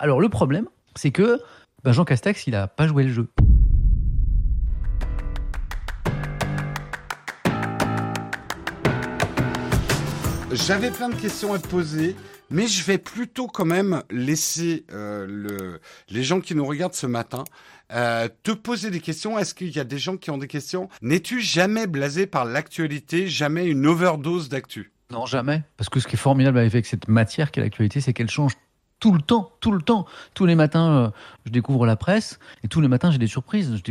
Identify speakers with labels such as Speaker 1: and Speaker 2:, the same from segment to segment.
Speaker 1: Alors le problème, c'est que ben, Jean Castex, il a pas joué le jeu.
Speaker 2: J'avais plein de questions à te poser, mais je vais plutôt quand même laisser euh, le, les gens qui nous regardent ce matin euh, te poser des questions. Est-ce qu'il y a des gens qui ont des questions? N'es-tu jamais blasé par l'actualité, jamais une overdose d'actu?
Speaker 1: Non, jamais. Parce que ce qui est formidable avec cette matière qu'est l'actualité, c'est qu'elle change tout le temps, tout le temps. Tous les matins, euh, je découvre la presse et tous les matins, j'ai des surprises. Je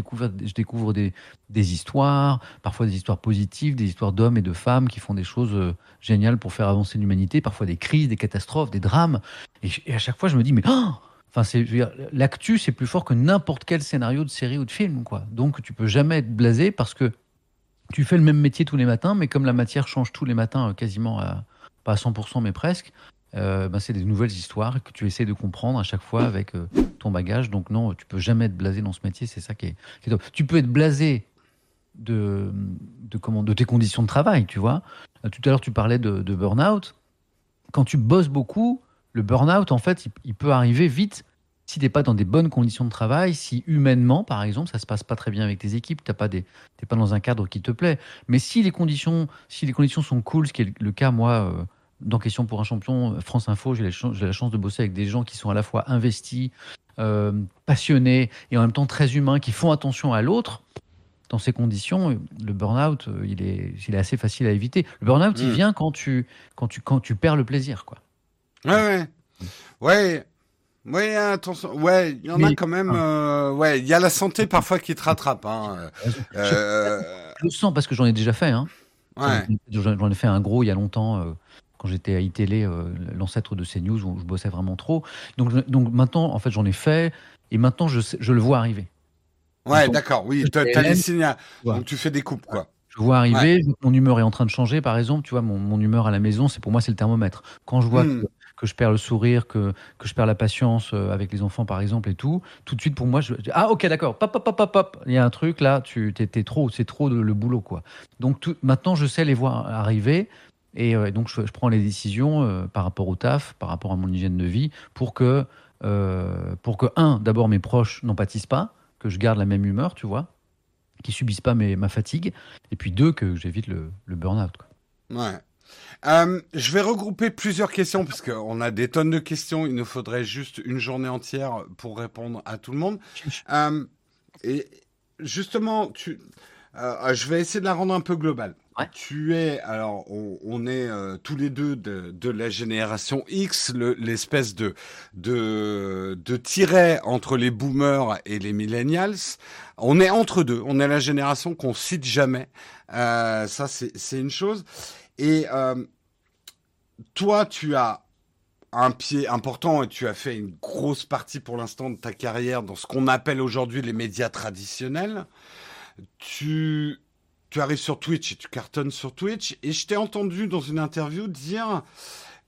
Speaker 1: découvre, des, histoires, parfois des histoires positives, des histoires d'hommes et de femmes qui font des choses euh, géniales pour faire avancer l'humanité, parfois des crises, des catastrophes, des drames. Et, à chaque fois, je me dis, mais oh Enfin, l'actu, c'est plus fort que n'importe quel scénario de série ou de film, quoi. Donc, tu peux jamais être blasé parce que tu fais le même métier tous les matins, mais comme la matière change tous les matins, euh, quasiment à, pas à 100%, mais presque, euh, ben c'est des nouvelles histoires que tu essaies de comprendre à chaque fois avec euh, ton bagage. Donc non, tu peux jamais être blasé dans ce métier. C'est ça qui est, top. Tu peux être blasé de, comment, de tes conditions de travail, tu vois. Euh, tout à l'heure, tu parlais de, de burn-out. Quand tu bosses beaucoup, le burn-out, en fait, il, peut arriver vite si tu n'es pas dans des bonnes conditions de travail, si humainement, par exemple, ça se passe pas très bien avec tes équipes, tu n'es pas dans un cadre qui te plaît. Mais si les conditions, si les conditions sont cool, ce qui est le cas, moi, dans Question pour un champion, France Info, j'ai la, la, chance de bosser avec des gens qui sont à la fois investis, euh, passionnés et en même temps très humains, qui font attention à l'autre. Dans ces conditions, le burn-out, euh, il est, il est assez facile à éviter. Le burn-out, mmh. il vient quand tu, quand, tu, quand tu perds le plaisir. Quoi.
Speaker 2: Ouais, ouais. Ouais, oui, attention. Ouais, il y en Mais, a quand même. Euh, ouais, il y a la santé parfois qui te rattrape. Hein.
Speaker 1: Euh, je le sens parce que j'en ai déjà fait. Hein.
Speaker 2: Ouais.
Speaker 1: J'en ai fait un gros il y a longtemps. Quand j'étais à iTélé, euh, l'ancêtre de CNews, où je bossais vraiment trop. Donc, je, donc maintenant, en fait, j'en ai fait, et maintenant, je, je le vois arriver.
Speaker 2: Ouais, d'accord, oui, tu as, les signes, donc tu fais des coupes, quoi.
Speaker 1: Je vois arriver, ouais. mon humeur est en train de changer, par exemple, tu vois, mon, mon humeur à la maison, c'est pour moi, c'est le thermomètre. Quand je vois mmh. que que je perds le sourire, que, que je perds la patience euh, avec les enfants, par exemple, et tout, tout de suite, pour moi, je ah, ok, d'accord, pop, pop, pop, pop, pop, il y a un truc là, tu t'es trop, c'est trop de, le boulot, quoi. Donc, tout, maintenant, je sais les voir arriver, et euh, donc, je, je, prends les décisions euh, par rapport au taf, par rapport à mon hygiène de vie, pour que, euh, pour que un, d'abord, mes proches n'en pâtissent pas, que je garde la même humeur, tu vois, qui subissent pas mes, ma fatigue, et puis deux, que j'évite le, le burn-out.
Speaker 2: Ouais. Euh, je vais regrouper plusieurs questions parce qu'on a des tonnes de questions. Il nous faudrait juste une journée entière pour répondre à tout le monde. Euh, et justement, tu, euh, je vais essayer de la rendre un peu globale.
Speaker 1: Ouais.
Speaker 2: Tu es, alors, on, on est euh, tous les deux de, de la génération X, l'espèce de, de, de tiret entre les boomers et les millennials. On est entre deux. On est la génération qu'on cite jamais. Euh, ça, c'est une chose. Et euh, toi, tu as un pied important et tu as fait une grosse partie pour l'instant de ta carrière dans ce qu'on appelle aujourd'hui les médias traditionnels. Tu, tu arrives sur Twitch et tu cartonnes sur Twitch. Et je t'ai entendu dans une interview dire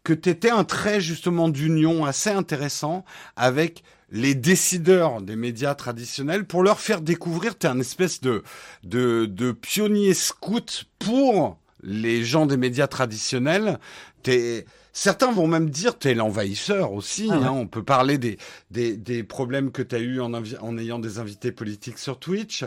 Speaker 2: que tu étais un trait justement d'union assez intéressant avec les décideurs des médias traditionnels pour leur faire découvrir, tu es un espèce de, de, de pionnier scout pour les gens des médias traditionnels, t'es Certains vont même dire t'es l'envahisseur aussi. Ah ouais. hein. On peut parler des, des, des problèmes que tu as eu en, en, ayant des invités politiques sur Twitch.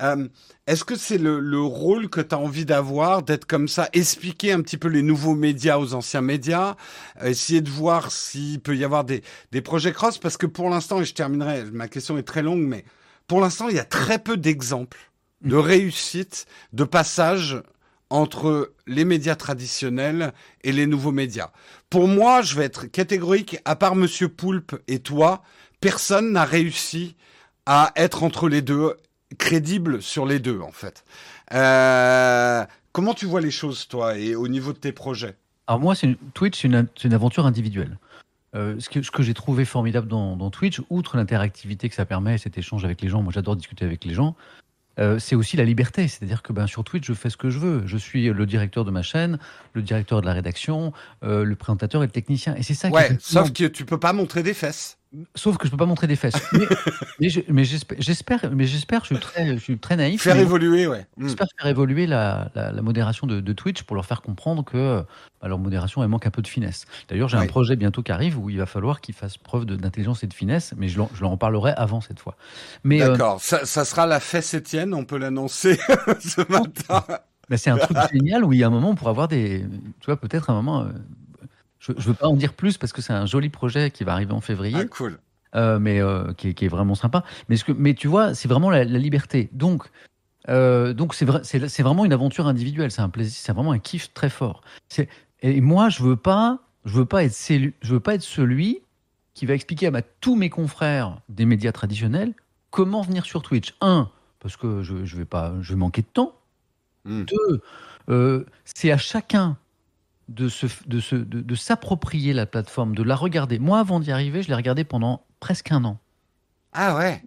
Speaker 2: Euh, Est-ce que c'est le, le, rôle que tu as envie d'avoir, d'être comme ça, expliquer un petit peu les nouveaux médias aux anciens médias, essayer de voir s'il peut y avoir des, des projets cross? Parce que pour l'instant, et je terminerai, ma question est très longue, mais pour l'instant, il y a très peu d'exemples de réussite, de passage entre les médias traditionnels et les nouveaux médias. Pour moi, je vais être catégorique, à part Monsieur Poulpe et toi, personne n'a réussi à être entre les deux, crédible sur les deux, en fait. Euh, comment tu vois les choses, toi, et au niveau de tes projets?
Speaker 1: Alors moi, Twitch, c'est une, une, aventure individuelle. Euh, ce que, ce que j'ai trouvé formidable dans, dans Twitch, outre l'interactivité que ça permet, cet échange avec les gens, moi j'adore discuter avec les gens, euh, c'est aussi la liberté. C'est-à-dire que ben, sur Twitch, je fais ce que je veux. Je suis le directeur de ma chaîne, le directeur de la rédaction, euh, le présentateur et le technicien. Et c'est ça
Speaker 2: ouais, qui sauf que tu peux pas montrer des fesses.
Speaker 1: Sauf que je peux pas montrer des fesses. Mais, mais j'espère, mais j'espère, je suis très, je suis très naïf.
Speaker 2: Faire évoluer, ouais.
Speaker 1: Hmm. J'espère faire évoluer la, la, modération de, de, Twitch pour leur faire comprendre que bah, leur modération elle manque un peu de finesse. D'ailleurs, j'ai un projet bientôt qui arrive où il va falloir qu'ils fassent preuve d'intelligence et de finesse, mais je, je leur en parlerai avant cette fois.
Speaker 2: Mais euh, d'accord, ça, ça, sera la fesse Étienne, on peut l'annoncer ce matin.
Speaker 1: Mais c'est un truc génial où il y a un moment on pourra avoir des, tu vois, peut-être un moment. Euh, je ne veux pas en dire plus parce que c'est un joli projet qui va arriver en février.
Speaker 2: Ah, cool.
Speaker 1: Euh, mais euh, qui, est, vraiment sympa. Mais, ce que, mais tu vois, c'est vraiment la, liberté. Donc, euh, donc c'est, vrai, c'est, vraiment une aventure individuelle. C'est un plaisir, c'est vraiment un kiff très fort. et moi, je veux pas, je veux pas être, je veux pas être celui qui va expliquer à tous mes confrères des médias traditionnels comment venir sur Twitch. Un, parce que je, je vais pas, je vais manquer de temps. Hmm. Deux, c'est à chacun de, se, de, se, de, s'approprier la plateforme, de la regarder. Moi, avant d'y arriver, je l'ai regardée pendant presque un an.
Speaker 2: Ah ouais,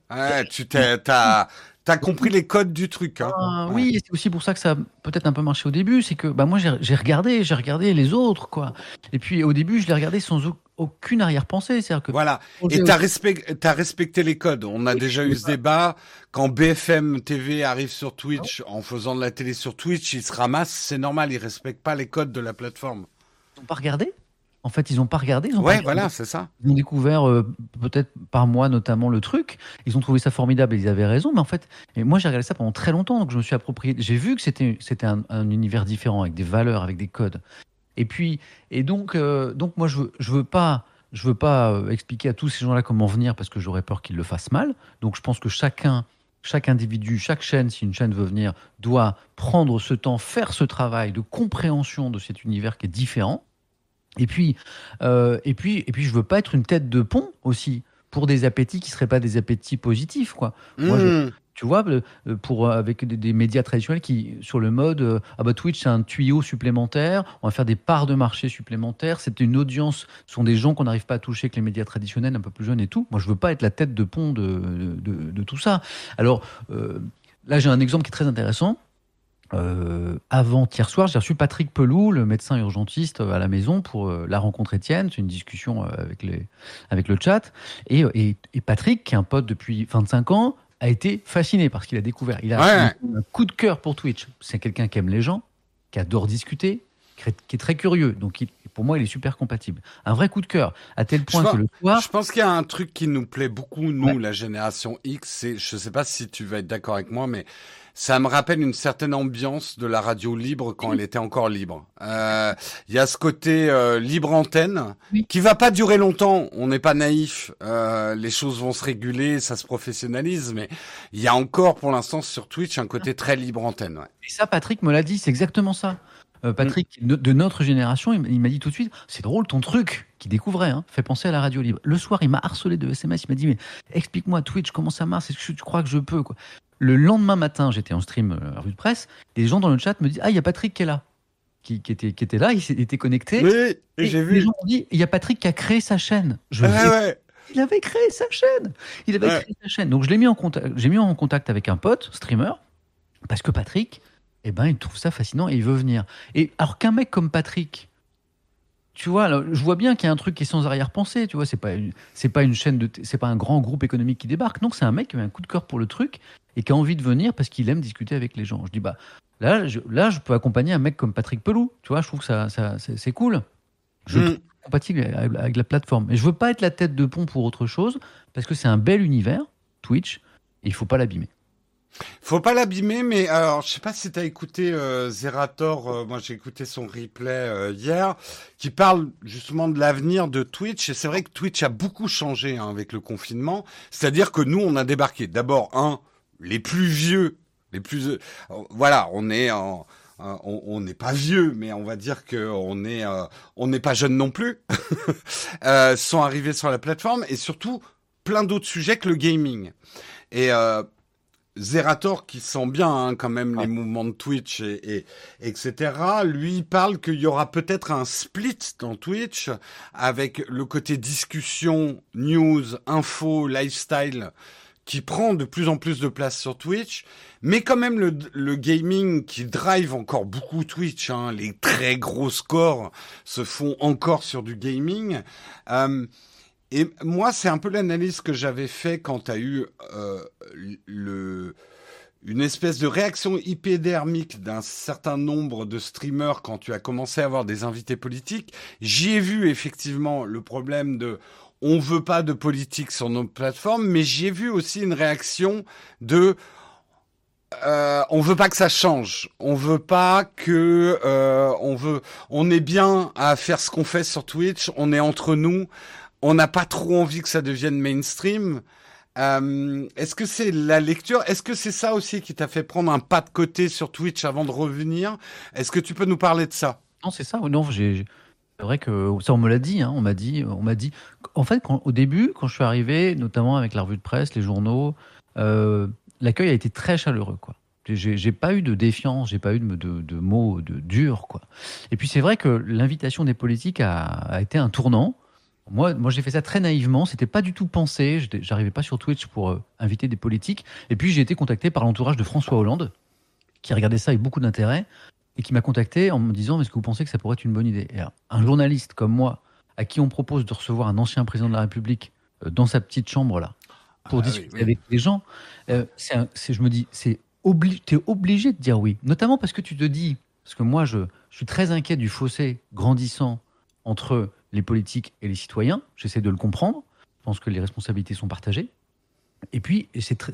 Speaker 2: tu t'es, t'as, as compris les codes du truc. Hein.
Speaker 1: Ah, oui, c'est aussi pour ça que ça a peut-être un peu marché au début. C'est que bah, moi, j'ai, regardé, j'ai regardé les autres. quoi. Et puis au début, je l'ai regardé sans aucune arrière-pensée. C'est-à-dire que
Speaker 2: voilà. Et tu as, respecté les codes. On a déjà eu ce débat. Quand BFM TV arrive sur Twitch en faisant de la télé sur Twitch, ils se ramassent. C'est normal. Ils respectent pas les codes de la plateforme.
Speaker 1: Ils n'ont pas regardé? En fait, ils n'ont pas regardé. Ils
Speaker 2: ouais, voilà, c'est ça.
Speaker 1: Ils ont découvert, euh, peut-être par moi notamment, le truc. Ils ont trouvé ça formidable et ils avaient raison. Mais en fait, et moi, j'ai regardé ça pendant très longtemps. Donc, je me suis approprié. J'ai vu que c'était un, un, univers différent, avec des valeurs, avec des codes. Et puis, et donc, euh, donc moi, je veux, je veux pas, je veux pas euh, expliquer à tous ces gens-là comment venir parce que j'aurais peur qu'ils le fassent mal. Donc, je pense que chacun, chaque individu, chaque chaîne, si une chaîne veut venir, doit prendre ce temps, faire ce travail de compréhension de cet univers qui est différent. Et puis, euh, et puis, et puis, je veux pas être une tête de pont aussi pour des appétits qui seraient pas des appétits positifs, quoi. Moi, je, mmh. Tu vois, euh, pour, euh, avec des, médias traditionnels qui, sur le mode, euh, ah bah Twitch, c'est un tuyau supplémentaire, on va faire des parts de marché supplémentaires, c'est une audience, ce sont des gens qu'on n'arrive pas à toucher avec les médias traditionnels, un peu plus jeunes et tout. Moi, je veux pas être la tête de pont de, de, tout ça. Alors, là, j'ai un exemple qui est très intéressant. avant hier soir, j'ai reçu Patrick Pelou, le médecin urgentiste, à la maison pour la rencontre Étienne. C'est une discussion avec, les, avec le chat. Et, et, Patrick, qui est un pote depuis 25 ans, a été fasciné par ce qu'il a découvert. Il a un coup de cœur pour Twitch. C'est quelqu'un qui aime les gens, qui adore discuter, qui est très curieux. Donc, pour moi, il est super compatible. Un vrai coup de cœur, à tel point que le soir.
Speaker 2: Je pense qu'il y a un truc qui nous plaît beaucoup, nous, la génération X. C'est, je sais pas si tu vas être d'accord avec moi, mais ça me rappelle une certaine ambiance de la radio libre quand elle était encore libre. Euh, il y a ce côté euh, libre antenne qui va pas durer longtemps. On n'est pas naïf. Euh, les choses vont se réguler, ça se professionnalise, mais il y a encore pour l'instant sur Twitch un côté très libre antenne.
Speaker 1: Et ça, Patrick me l'a dit, c'est exactement ça. Patrick, de notre génération, il m'a dit tout de suite, c'est drôle ton truc, qui découvrait, hein, fait penser à la radio libre. Le soir, il m'a harcelé de SMS, il m'a dit, mais explique-moi Twitch, comment ça marche, est-ce que tu crois que je peux quoi? Le lendemain matin, j'étais en stream euh, rue de presse, des gens dans le chat me disent Ah, il y a Patrick qui est là. Qui, était, qui était là, il était connecté.
Speaker 2: Oui, et j'ai vu.
Speaker 1: Les gens ont dit Il y a Patrick qui a créé sa chaîne. Je ah Il avait créé sa chaîne. Il avait créé sa chaîne. Donc je l'ai mis en contact, j'ai mis en contact avec un pote, streamer, parce que Patrick, eh ben, il trouve ça fascinant et il veut venir. Et alors qu'un mec comme Patrick, tu vois, je vois bien qu'il y a un truc qui est sans arrière-pensée, tu vois, c'est pas c'est pas une chaîne de, c'est pas un grand groupe économique qui débarque, non, c'est un mec qui a un coup de cœur pour le truc et qui a envie de venir parce qu'il aime discuter avec les gens. Je dis bah là, je, là, je peux accompagner un mec comme Patrick Pelou, tu vois, je trouve que ça, ça c'est cool. Je mm. compatible avec, la plateforme, mais je veux pas être la tête de pont pour autre chose parce que c'est un bel univers, Twitch, et il faut pas l'abîmer.
Speaker 2: Faut pas l'abîmer, mais alors je sais pas si tu as écouté euh, Zerator, euh, moi j'ai écouté son replay euh, hier, qui parle justement de l'avenir de Twitch. Et c'est vrai que Twitch a beaucoup changé hein, avec le confinement. C'est-à-dire que nous, on a débarqué. D'abord, un, les plus vieux, les plus, euh, voilà, on est en on n'est pas vieux, mais on va dire que on est, on n'est pas jeune non plus, euh, sont arrivés sur la plateforme et surtout plein d'autres sujets que le gaming. Et euh, Zerator qui sent bien hein, quand même les mouvements de Twitch et, etc. Lui parle qu'il y aura peut-être un split dans Twitch avec le côté discussion, news, info, lifestyle qui prend de plus en plus de place sur Twitch, mais quand même le, gaming qui drive encore beaucoup Twitch. Hein, les très gros scores se font encore sur du gaming. Euh, Et moi, c'est un peu l'analyse que j'avais fait quand tu as eu euh, le, une espèce de réaction hypodermique d'un certain nombre de streamers quand tu as commencé à avoir des invités politiques. J'y ai vu effectivement le problème de on veut pas de politique sur nos plateformes, mais j'y ai vu aussi une réaction de euh, on veut pas que ça change. On veut pas que euh, on veut. On est bien à faire ce qu'on fait sur Twitch. On est entre nous. On n'a pas trop envie que ça devienne mainstream. Euh, Est-ce que c'est la lecture? Est-ce que c'est ça aussi qui t'a fait prendre un pas de côté sur Twitch avant de revenir? Est-ce que tu peux nous parler de ça?
Speaker 1: Non, c'est ça. Non. C'est vrai que ça, on me l'a dit. Hein, on m'a dit. On m'a dit. En fait, au début, quand je suis arrivé, notamment avec la revue de presse, les journaux, euh, l'accueil a été très chaleureux. J'ai pas eu de défiance, j'ai pas eu de, mots de durs. Et puis c'est vrai que l'invitation des politiques a, été un tournant. Moi, moi j'ai fait ça très naïvement, c'était pas du tout pensé. J'arrivais pas sur Twitch pour euh, inviter des politiques. Et puis j'ai été contacté par l'entourage de François Hollande, qui regardait ça avec beaucoup d'intérêt et qui m'a contacté en me disant est-ce que vous pensez que ça pourrait être une bonne idée? Et alors, Un journaliste comme moi, à qui on propose de recevoir un ancien président de la République euh, dans sa petite chambre là pour ah, discuter oui, oui. avec les gens, euh, je me dis, c'est obli es obligé de dire oui. Notamment parce que tu te dis, parce que moi, je, je suis très inquiet du fossé grandissant entre les politiques et les citoyens. J'essaie de le comprendre. Je pense que les responsabilités sont partagées. Et puis, c'est tr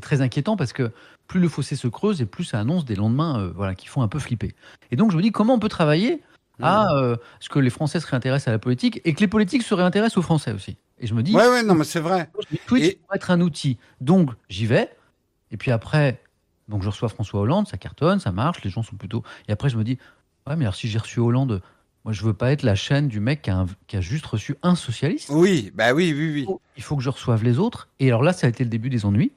Speaker 1: très inquiétant parce que plus le fossé se creuse et plus ça annonce des lendemains euh, voilà, qui font un peu flipper. Et donc, je me dis, comment on peut travailler à euh, ce que les Français se réintéressent à la politique et que les politiques se réintéressent aux Français aussi? Et je me dis,
Speaker 2: ouais, ouais, non, mais c'est vrai.
Speaker 1: Twitch et... pourrait être un outil. Donc, j'y vais. Et puis après, donc je reçois François Hollande, ça cartonne, ça marche, les gens sont plutôt. Et après, je me dis, ouais, mais alors si j'ai reçu Hollande, moi, je veux pas être la chaîne du mec qui a, un, qui a juste reçu un socialiste.
Speaker 2: Oui, bah oui, oui, oui.
Speaker 1: Il faut, il faut, que je reçoive les autres. Et alors là, ça a été le début des ennuis.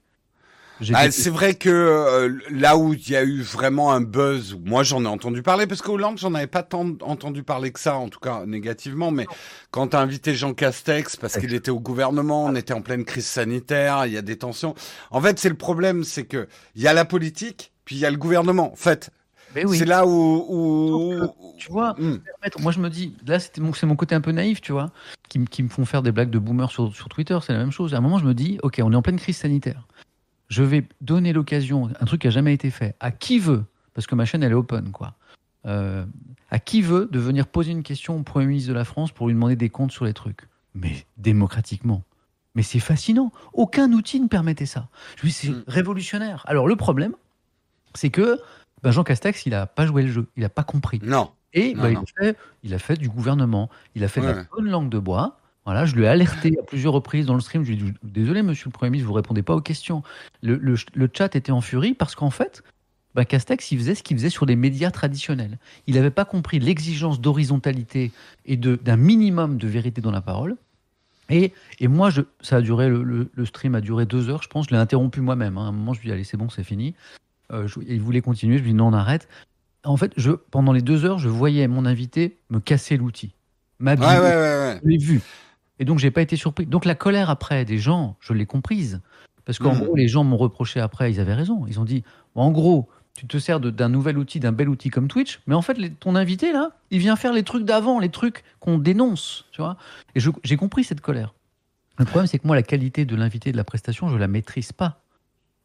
Speaker 2: Ah, c'est vrai que euh, là où il y a eu vraiment un buzz, moi j'en ai entendu parler parce qu'Hollande j'en avais pas tant entendu parler que ça, en tout cas négativement. Mais quand t'as invité Jean Castex parce qu'il était au gouvernement, on était en pleine crise sanitaire, il y a des tensions. En fait, c'est le problème, c'est que il y a la politique, puis il y a le gouvernement. En fait,
Speaker 1: oui.
Speaker 2: C'est là où, où...
Speaker 1: tu vois, mm. moi je me dis, là c'est mon, mon côté un peu naïf, tu vois, qui, qui me font faire des blagues de boomer sur, sur Twitter, c'est la même chose. À un moment je me dis, ok, on est en pleine crise sanitaire. Je vais donner l'occasion, un truc qui a jamais été fait, à qui veut, parce que ma chaîne elle est open, quoi. Euh, à qui veut de venir poser une question au Premier ministre de la France pour lui demander des comptes sur les trucs? Mais démocratiquement. Mais c'est fascinant. Aucun outil ne permettait ça. Je c'est mm. révolutionnaire. Alors le problème, c'est que ben Jean Castex, il n'a pas joué le jeu, il n'a pas compris.
Speaker 2: Non.
Speaker 1: Et
Speaker 2: non,
Speaker 1: ben,
Speaker 2: non.
Speaker 1: Il, a fait, il, a fait, du gouvernement, il a fait
Speaker 2: Ouais.
Speaker 1: de la bonne langue de bois. Voilà, je lui ai alerté à plusieurs reprises dans le stream. Je lui ai dit Désolé, monsieur le Premier ministre, vous ne répondez pas aux questions. Le, le, le chat était en furie parce qu'en fait, ben Castex, il faisait ce qu'il faisait sur les médias traditionnels. Il n'avait pas compris l'exigence d'horizontalité et d'un minimum de vérité dans la parole. Et, et moi, je, ça a duré, le, stream a duré deux heures, je pense. Je l'ai interrompu moi-même. Hein. À un moment, je lui ai dit Allez, c'est bon, c'est fini. Euh, je, il voulait continuer. Je lui ai dit Non, on arrête. En fait, je, pendant les deux heures, je voyais mon invité me casser l'outil. M'habiller.
Speaker 2: Ouais, ouais, ouais, ouais.
Speaker 1: Je l'ai vu. Et donc, j'ai pas été surpris. Donc, la colère après des gens, je l'ai comprise. Parce qu'en
Speaker 2: Mhm.
Speaker 1: gros, les gens m'ont reproché après, ils avaient raison. Ils ont dit, en gros, tu te sers de- d'un nouvel outil, d'un bel outil comme Twitch, mais en fait, les- ton invité, là, il vient faire les trucs d'avant, les trucs qu'on dénonce, tu vois. Et je- j'ai compris cette colère. Le problème, c'est que moi, la qualité de l'invité de la prestation, je la maîtrise pas.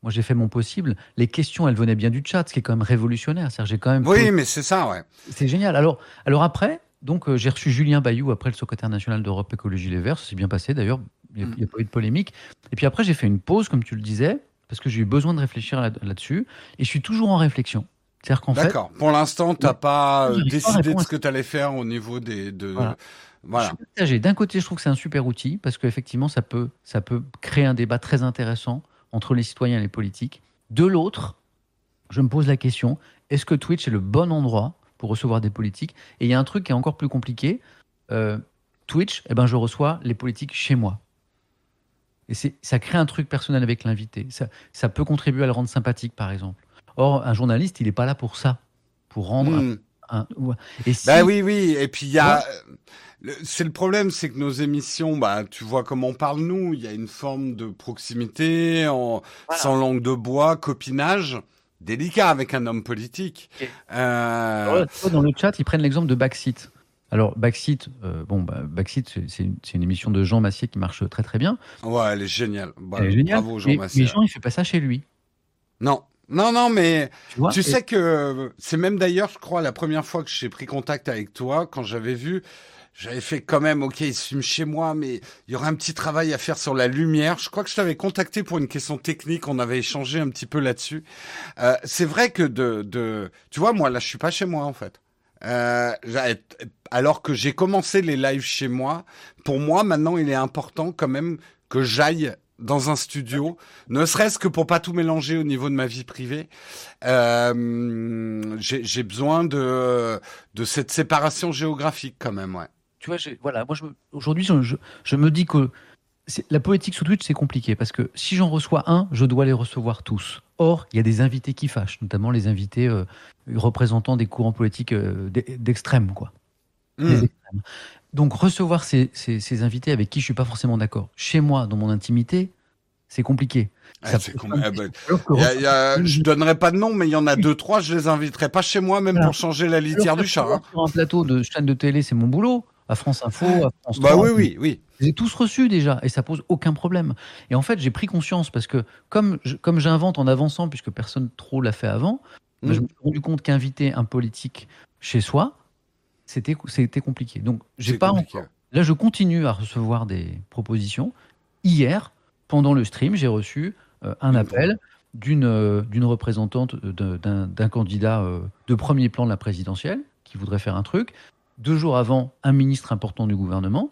Speaker 1: Moi, j'ai fait mon possible. Les questions, elles venaient bien du chat, ce qui est quand même révolutionnaire. C'est-à-dire, j'ai quand même.
Speaker 2: Oui, mais c'est ça, ouais.
Speaker 1: C'est génial. Alors, alors après, donc, euh, j'ai reçu Julien Bayou, après le secrétaire national d'Europe Écologie Les Verts. Ça s'est bien passé d'ailleurs. Il n'y a,
Speaker 2: Mm.
Speaker 1: a pas eu de polémique. Et puis après, j'ai fait une pause, comme tu le disais, parce que j'ai eu besoin de réfléchir là- là-dessus. et je suis toujours en réflexion. C'est-à-dire qu'en fait.
Speaker 2: D'accord. Pour l'instant, t'as
Speaker 1: Ouais.
Speaker 2: pas euh,
Speaker 1: pas
Speaker 2: décidé de ce que tu allais faire au niveau des de.
Speaker 1: Voilà.
Speaker 2: Voilà.
Speaker 1: D'un côté, je trouve que c'est un super outil parce qu'effectivement, ça peut, ça peut créer un débat très intéressant entre les citoyens et les politiques. De l'autre, je me pose la question est-ce que Twitch est le bon endroit pour recevoir des politiques? Et il y a un truc qui est encore plus compliqué. Euh, Twitch, eh ben, je reçois les politiques chez moi. Et ça crée un truc personnel avec l'invité. Ça, ça peut contribuer à le rendre sympathique, par exemple. Or, un journaliste, il n'est pas là pour ça. Pour rendre
Speaker 2: Hmm.
Speaker 1: Un, ouais. Et si,
Speaker 2: Bah oui, oui. Et puis il y a. le- C'est le problème, c'est que nos émissions, bah, tu vois comment on parle nous. Il y a une forme de proximité, en,
Speaker 1: Voilà.
Speaker 2: sans langue de bois, copinage, délicat avec un homme politique. Euh,
Speaker 1: dans le chat, ils prennent l'exemple de Backseat. Alors, Backseat, euh, bon, bah, Backseat, c'est une, une, émission de Jean Massier qui marche très très bien.
Speaker 2: Ouais, elle est géniale.
Speaker 1: Bah, elle est géniale. Bravo, Jean Massier. Mais Jean, il fait pas ça chez lui.
Speaker 2: Non. Non, non, mais tu, sais que c'est même d'ailleurs, je crois, la première fois que j'ai pris contact avec toi, quand j'avais vu, j'avais fait quand même, ok, il se filme chez moi, mais il y aurait un petit travail à faire sur la lumière. Je crois que je t'avais contacté pour une question technique, on avait échangé un petit peu là-dessus. Euh, c'est vrai que de, de, tu vois, moi là, je suis pas chez moi en fait. Euh, alors que j'ai commencé les lives chez moi, pour moi maintenant il est important quand même que j'aille dans un studio, ne serait-ce que pour pas tout mélanger au niveau de ma vie privée. Euh, j'ai besoin de de cette séparation géographique quand même, ouais.
Speaker 1: Tu vois, voilà, moi aujourd'hui je, je, me dis que la politique sur Twitch c'est compliqué parce que si j'en reçois un, je dois les recevoir tous. Or, il y a des invités qui fâchent, notamment les invités euh, représentants des courants politiques euh, d'extrême, quoi. Donc recevoir ces, ces, invités avec qui je suis pas forcément d'accord, chez moi, dans mon intimité, c'est compliqué.
Speaker 2: Ah, ah, bah, je donnerai pas de nom, mais il y en a deux, trois, je les inviterai pas chez moi, même pour changer la litière du chat. Hein.
Speaker 1: Sur un plateau de chaîne de télé, c'est mon boulot. À France Info, à France
Speaker 2: Bah oui, oui, oui.
Speaker 1: J'ai tous reçus déjà et ça pose aucun problème. Et en fait, j'ai pris conscience parce que comme comme j'invente en avançant, puisque personne trop l'a fait avant, bah, je mm. me suis rendu compte qu'inviter un politique chez soi, c'était compliqué. Donc j'ai pas encore. Là, je continue à recevoir des propositions. Hier, pendant le stream, j'ai reçu euh, un appel d'une euh, représentante d'un candidat euh, de premier plan de la présidentielle qui voudrait faire un truc. Deux jours avant, un ministre important du gouvernement.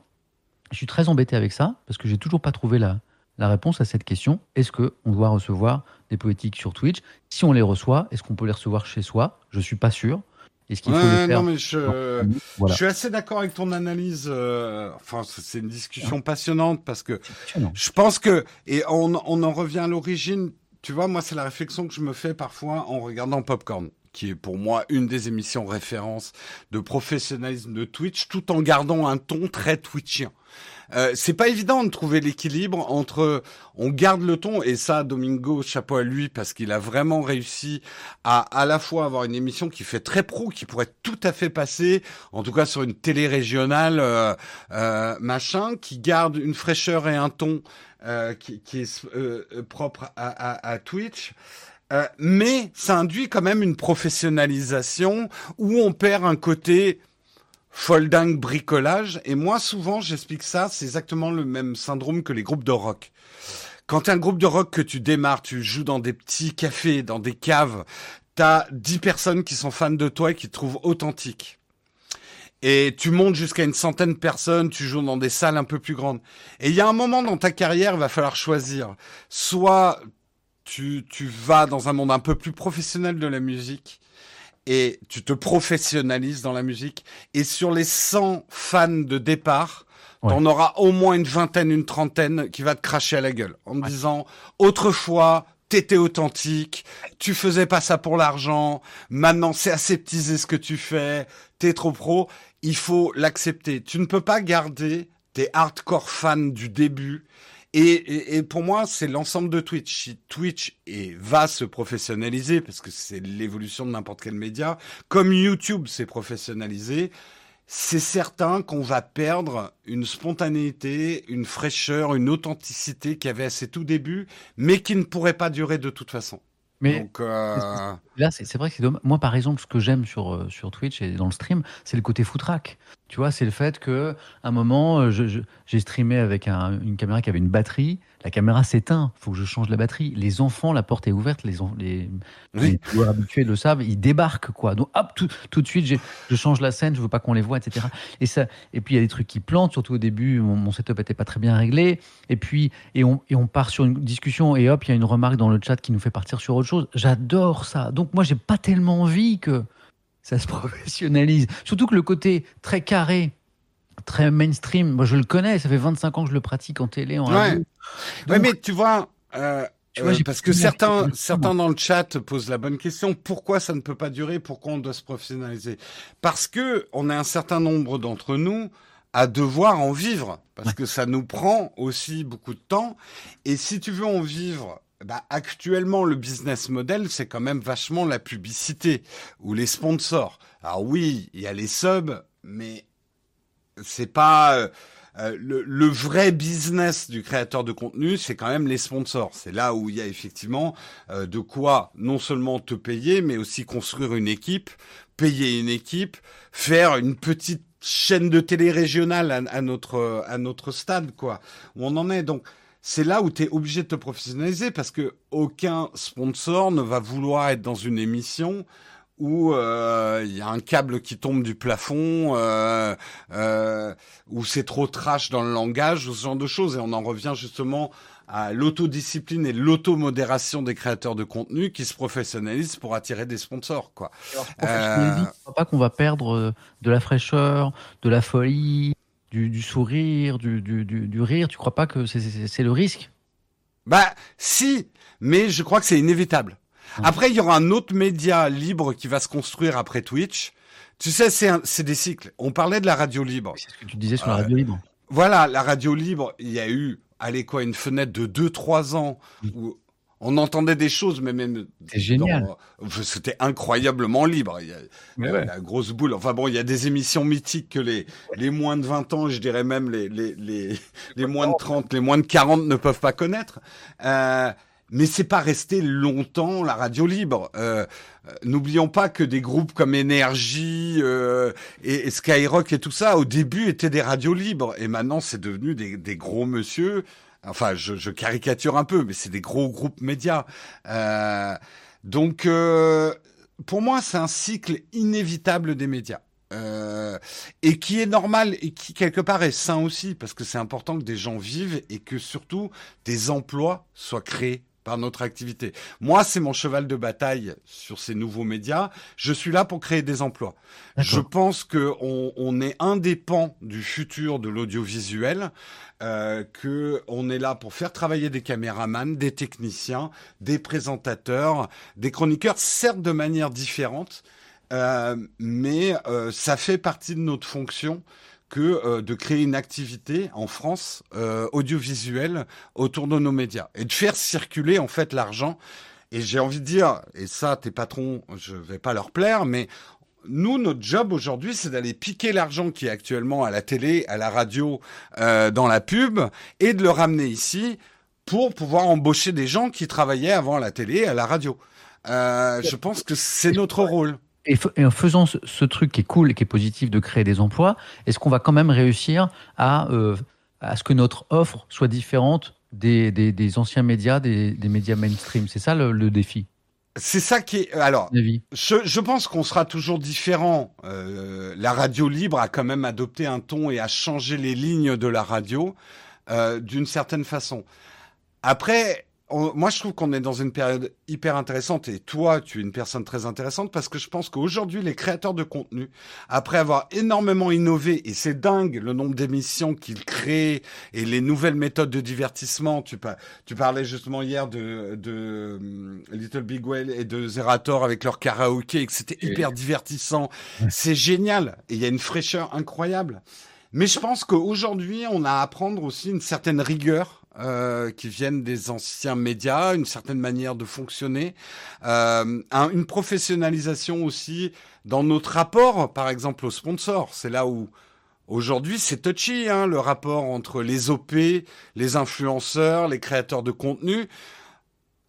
Speaker 1: Je suis très embêté avec ça parce que j'ai toujours pas trouvé la, la réponse à cette question. Est-ce qu'on doit recevoir des politiques sur Twitch? Si on les reçoit, est-ce qu'on peut les recevoir chez soi? Je suis pas sûr.
Speaker 2: Est-ce qu'il faut faire non, mais je, je suis assez d'accord avec ton analyse. Euh, enfin, c'est une discussion passionnante parce que je pense que et on, on en revient à l'origine. Tu vois, moi, c'est la réflexion que je me fais parfois en regardant Popcorn qui est pour moi une des émissions références de professionnalisme de Twitch, tout en gardant un ton très twitchien. Euh, c'est pas évident de trouver l'équilibre entre on garde le ton et ça Domingo chapeau à lui parce qu'il a vraiment réussi à à la fois avoir une émission qui fait très pro qui pourrait tout à fait passer en tout cas sur une télé régionale euh, euh, machin qui garde une fraîcheur et un ton euh, qui, qui, est euh, propre à, à, à Twitch. Euh, mais ça induit quand même une professionnalisation où on perd un côté folding bricolage. Et moi, souvent, j'explique ça, c'est exactement le même syndrome que les groupes de rock. Quand un groupe de rock que tu démarres, tu joues dans des petits cafés, dans des caves, t'as dix personnes qui sont fans de toi et qui te trouvent authentique. Et tu montes jusqu'à une centaine de personnes, tu joues dans des salles un peu plus grandes. Et il y a un moment dans ta carrière, il va falloir choisir. Soit tu, tu vas dans un monde un peu plus professionnel de la musique et tu te professionnalises dans la musique. Et sur les 100 fans de départ, tu en auras au moins une vingtaine, une trentaine qui va te cracher à la gueule en me disant autrefois t'étais authentique, tu faisais pas ça pour l'argent, maintenant c'est aseptisé ce que tu fais, t'es trop pro, il faut l'accepter. Tu ne peux pas garder tes hardcore fans du début et, pour moi, c'est l'ensemble de Twitch. Si Twitch va se professionnaliser, parce que c'est l'évolution de n'importe quel média, comme YouTube s'est professionnalisé, c'est certain qu'on va perdre une spontanéité, une fraîcheur, une authenticité qui avait à ses tout débuts, mais qui ne pourrait pas durer de toute façon.
Speaker 1: Mais Donc, euh... là, c'est vrai que c'est dommage. Moi, par exemple, ce que j'aime sur, euh, sur Twitch et dans le stream, c'est le côté footrack. Tu vois, c'est le fait que un moment, euh, j'ai streamé avec un, une caméra qui avait une batterie. La caméra s'éteint. Il faut que je change la batterie. Les enfants, la porte est ouverte. Les, les, les joueurs habitués le savent. Ils débarquent, quoi. Donc, hop, tout, tout de suite, je change la scène. Je veux pas qu'on les voit, etc. Et ça. Et puis il y a des trucs qui plantent. Surtout au début, mon, mon setup était pas très bien réglé. Et puis, et on, et on part sur une discussion. Et hop, il y a une remarque dans le chat qui nous fait partir sur autre chose. J'adore ça. Donc moi, j'ai pas tellement envie que ça se professionnalise. Surtout que le côté très carré, très mainstream, moi je le connais, ça fait 25 ans que je le pratique en télé, en
Speaker 2: ouais. mais tu vois, euh, euh, parce que certains, certains dans le chat posent la bonne question. Pourquoi ça ne peut pas durer? Pourquoi on doit se professionnaliser? Parce que on a un certain nombre d'entre nous à devoir en vivre, parce que ça nous prend aussi beaucoup de temps. Et si tu veux en vivre bah, actuellement, le business model, c'est quand même vachement la publicité ou les sponsors. Alors oui, il y a les subs, mais c'est pas euh, le, vrai business du créateur de contenu, c'est quand même les sponsors. C'est là où il y a effectivement euh, de quoi non seulement te payer, mais aussi construire une équipe, payer une équipe, faire une petite chaîne de télé régionale à, notre à notre stade, quoi. Où on en est donc. C'est là où tu es obligé de te professionnaliser parce que aucun sponsor ne va vouloir être dans une émission où euh, il y a un câble qui tombe du plafond, euh, euh, où c'est trop trash dans le langage, ou ce genre de choses. Et on en revient justement à l'autodiscipline et l'automodération des créateurs de contenu qui se professionnalisent pour attirer des sponsors. Quoi.
Speaker 1: Alors, crois pas qu'on va perdre de la fraîcheur, de la folie, du, sourire, du, du, du, rire. Tu crois pas que c'est le risque?
Speaker 2: Bah si, mais je crois que c'est inévitable. Après, il y aura un autre média libre qui va se construire après Twitch. Tu sais, c'est des cycles. On parlait de la radio libre.
Speaker 1: C'est ce que tu disais sur la radio libre.
Speaker 2: Voilà, la radio libre, il y a eu, allez quoi, une fenêtre de 2-3 ans où on entendait des choses, mais même.
Speaker 1: C'est génial.
Speaker 2: C'était incroyablement libre. Il y a, la grosse boule. Enfin bon, il y a des émissions mythiques que les, les moins de 20 ans, je dirais même les, les, les, les moins de 30, les moins de 40 ne peuvent pas connaître. Euh, mais c'est pas resté longtemps la radio libre. Euh, euh, N'oublions pas que des groupes comme Énergie euh, et, Skyrock et tout ça, au début, étaient des radios libres, et maintenant, c'est devenu des, gros monsieur. Enfin, je, je, caricature un peu, mais c'est des gros groupes médias. Euh, donc, euh, pour moi, c'est un cycle inévitable des médias. Euh, et qui est normal et qui quelque part est sain aussi parce que c'est important que des gens vivent et que surtout des emplois soient créés par notre activité. Moi, c'est mon cheval de bataille sur ces nouveaux médias. Je suis là pour créer des emplois. Je pense que on, on, est indépendant du futur de l'audiovisuel, euh, que on est là pour faire travailler des caméramans, des techniciens, des présentateurs, des chroniqueurs, certes de manière différente, euh, mais euh, ça fait partie de notre fonction que euh, de créer une activité en France euh, audiovisuelle autour de nos médias et de faire circuler en fait l'argent. Et j'ai envie de dire, et ça, tes patrons, je vais pas leur plaire, mais nous, notre job aujourd'hui, c'est d'aller piquer l'argent qui est actuellement à la télé, à la radio, euh, dans la pub, et de le ramener ici pour pouvoir embaucher des gens qui travaillaient avant à la télé, à la radio. Euh, je pense que c'est notre rôle
Speaker 1: et, en faisant ce, truc qui est cool et qui est positif de créer des emplois, est-ce qu'on va quand même réussir à, euh, à ce que notre offre soit différente des, des, anciens médias, des, des médias mainstream? C'est ça le, défi
Speaker 2: c'est ça qui est. Alors, je, je pense qu'on sera toujours différent. Euh, la radio libre a quand même adopté un ton et a changé les lignes de la radio euh, d'une certaine façon. Après, moi, je trouve qu'on est dans une période hyper intéressante et toi, tu es une personne très intéressante parce que je pense qu'aujourd'hui, les créateurs de contenu, après avoir énormément innové, et c'est dingue le nombre d'émissions qu'ils créent et les nouvelles méthodes de divertissement, tu, tu parlais justement hier de, de hum, Little Big Well et de Zerator avec leur karaoké et que c'était hyper divertissant. C'est génial et il y a une fraîcheur incroyable. Mais je pense qu'aujourd'hui, on a à apprendre aussi une certaine rigueur euh, qui viennent des anciens médias, une certaine manière de fonctionner, euh, une professionnalisation aussi dans notre rapport, par exemple, aux sponsors. C'est là où aujourd'hui c'est touchy, hein, le rapport entre les OP, les influenceurs, les créateurs de contenu.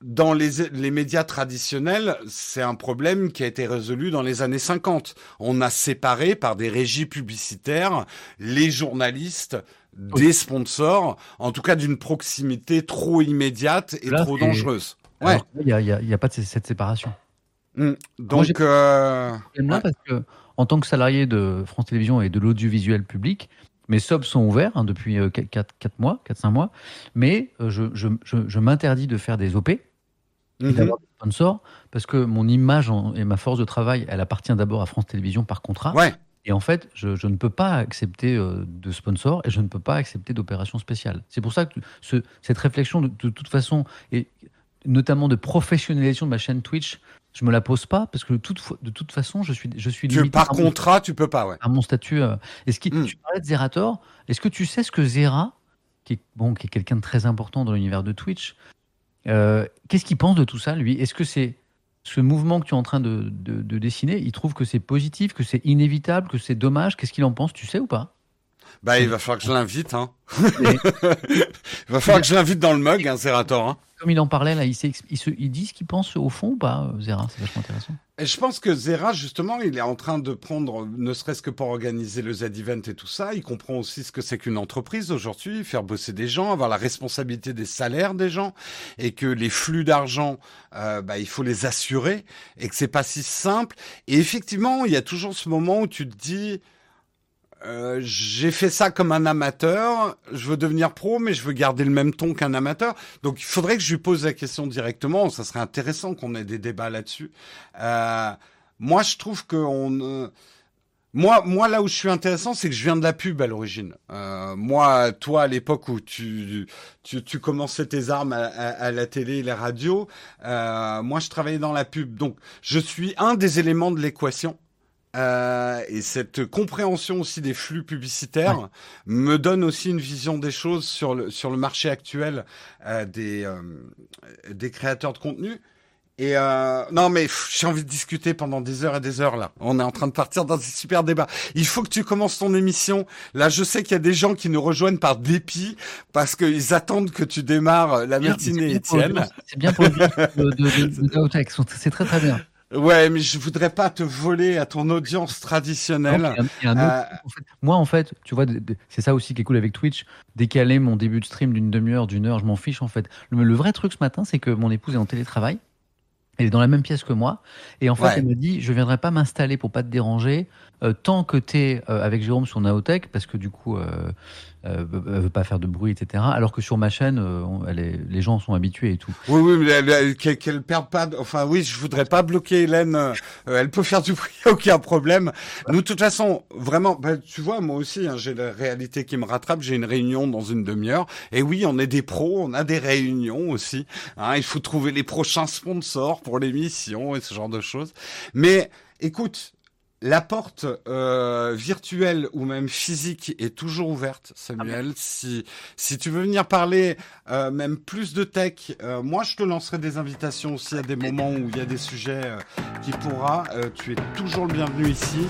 Speaker 2: Dans les, les médias traditionnels, c'est un problème qui a été résolu dans les années 50. On a séparé par des régies publicitaires les journalistes des sponsors, en tout cas d'une proximité trop immédiate et trop dangereuse.
Speaker 1: Ouais. Il n'y a, pas de cette séparation.
Speaker 2: Mmh. Donc, euh...
Speaker 1: parce que en tant que salarié de France Télévisions et de l'audiovisuel public, mes subs sont ouverts hein, depuis 4, euh, 4, mois, 4-5 mois, mais euh, je, je, je, m'interdis de faire des OP mmh. d'avoir des sponsors parce que mon image et ma force de travail, elle appartient d'abord à France Télévisions par contrat.
Speaker 2: Ouais.
Speaker 1: Et en fait, je, ne peux pas accepter euh, de sponsor et je ne peux pas accepter d'opération spéciale. C'est pour ça que ce, cette réflexion, de, toute façon, et notamment de professionnalisation de ma chaîne Twitch, je me la pose pas parce que de toute, de toute façon, je suis, je suis
Speaker 2: limité par contrat, tu peux pas, ouais.
Speaker 1: À mon statut. Euh, est-ce que hmm. tu parlais de Zerator? Est-ce que tu sais ce que Zera, qui est bon, qui est quelqu'un de très important dans l'univers de Twitch, euh, qu'est-ce qu'il pense de tout ça, lui? Est-ce que c'est ce mouvement que tu es en train de, dessiner, il trouve que c'est positif, que c'est inévitable, que c'est dommage. Qu'est-ce qu'il en pense? Tu sais ou pas?
Speaker 2: Bah, il va falloir que je l'invite. Hein. il va falloir que je l'invite dans le mug, hein, Zerator. Hein.
Speaker 1: Comme il en parlait, là, il, se, il dit ce qu'il pense au fond ou pas, euh, Zera C'est vachement intéressant.
Speaker 2: Et je pense que Zera, justement, il est en train de prendre, ne serait-ce que pour organiser le Z-Event et tout ça, il comprend aussi ce que c'est qu'une entreprise aujourd'hui, faire bosser des gens, avoir la responsabilité des salaires des gens, et que les flux d'argent, euh, bah, il faut les assurer, et que c'est pas si simple. Et effectivement, il y a toujours ce moment où tu te dis, euh, j'ai fait ça comme un amateur, je veux devenir pro, mais je veux garder le même ton qu'un amateur. Donc il faudrait que je lui pose la question directement, ça serait intéressant qu'on ait des débats là-dessus. Euh, moi, je trouve que on... Moi, moi, là où je suis intéressant, c'est que je viens de la pub à l'origine. Euh, moi, toi, à l'époque où tu, tu, tu, commençais tes armes à, à, la télé et la radio, euh, moi, je travaillais dans la pub. Donc, je suis un des éléments de l'équation. Euh, et cette compréhension aussi des flux publicitaires me donne aussi une vision des choses sur le sur le marché actuel euh, des euh, des créateurs de contenu. Et euh, non mais j'ai envie de discuter pendant des heures et des heures là. On est en train de partir dans un super débat. Il faut que tu commences ton émission. Là, je sais qu'il y a des gens qui nous rejoignent par dépit parce qu'ils attendent que tu démarres la matinée, Étienne.
Speaker 1: C'est bien pour le de, de, de, de C'est très très bien.
Speaker 2: Ouais, mais je voudrais pas te voler à ton audience traditionnelle.
Speaker 1: Euh, moi, en fait, tu vois, c'est ça aussi qui est cool avec Twitch. Décaler mon début de stream d'une demi-heure, d'une heure, je m'en fiche en fait. Le, le vrai truc ce matin, c'est que mon épouse est en télétravail. Elle est dans la même pièce que moi. Et en fait, elle me dit, je viendrai pas m'installer pour pas te déranger, euh, tant que tu es euh, avec Jérôme sur Naotech, parce que du coup, euh, euh, veut pas faire de bruit, etc. Alors que sur ma chaîne, elle les gens sont habitués et tout.
Speaker 2: Oui, oui, mais qu'elle qu perde pas. Enfin, oui, je voudrais pas bloquer Hélène. Elle peut faire du bruit, aucun problème. Nous, de toute façon, vraiment, bah, tu vois, moi aussi, hein, j'ai la réalité qui me rattrape. J'ai une réunion dans une demi-heure. Et oui, on est des pros, on a des réunions aussi. Hein, il faut trouver les prochains sponsors pour l'émission et ce genre de choses. Mais écoute, la porte euh, virtuelle ou même physique est toujours ouverte, Samuel. si si tu veux venir parler euh, même plus de tech, euh, moi je te lancerai des invitations aussi à des moments où il y a des sujets qui pourra. tu es toujours le bienvenu ici.